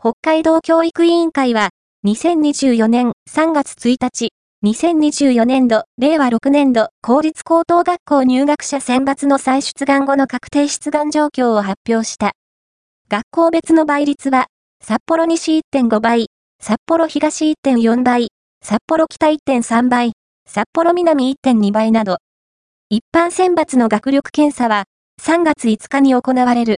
北海道教育委員会は、2024年3月1日、2024年度、令和6年度、公立高等学校入学者選抜の再出願後の確定出願状況を発表した。学校別の倍率は、札幌西1.5倍、札幌東1.4倍、札幌北1.3倍、札幌南1.2倍など。一般選抜の学力検査は、3月5日に行われる。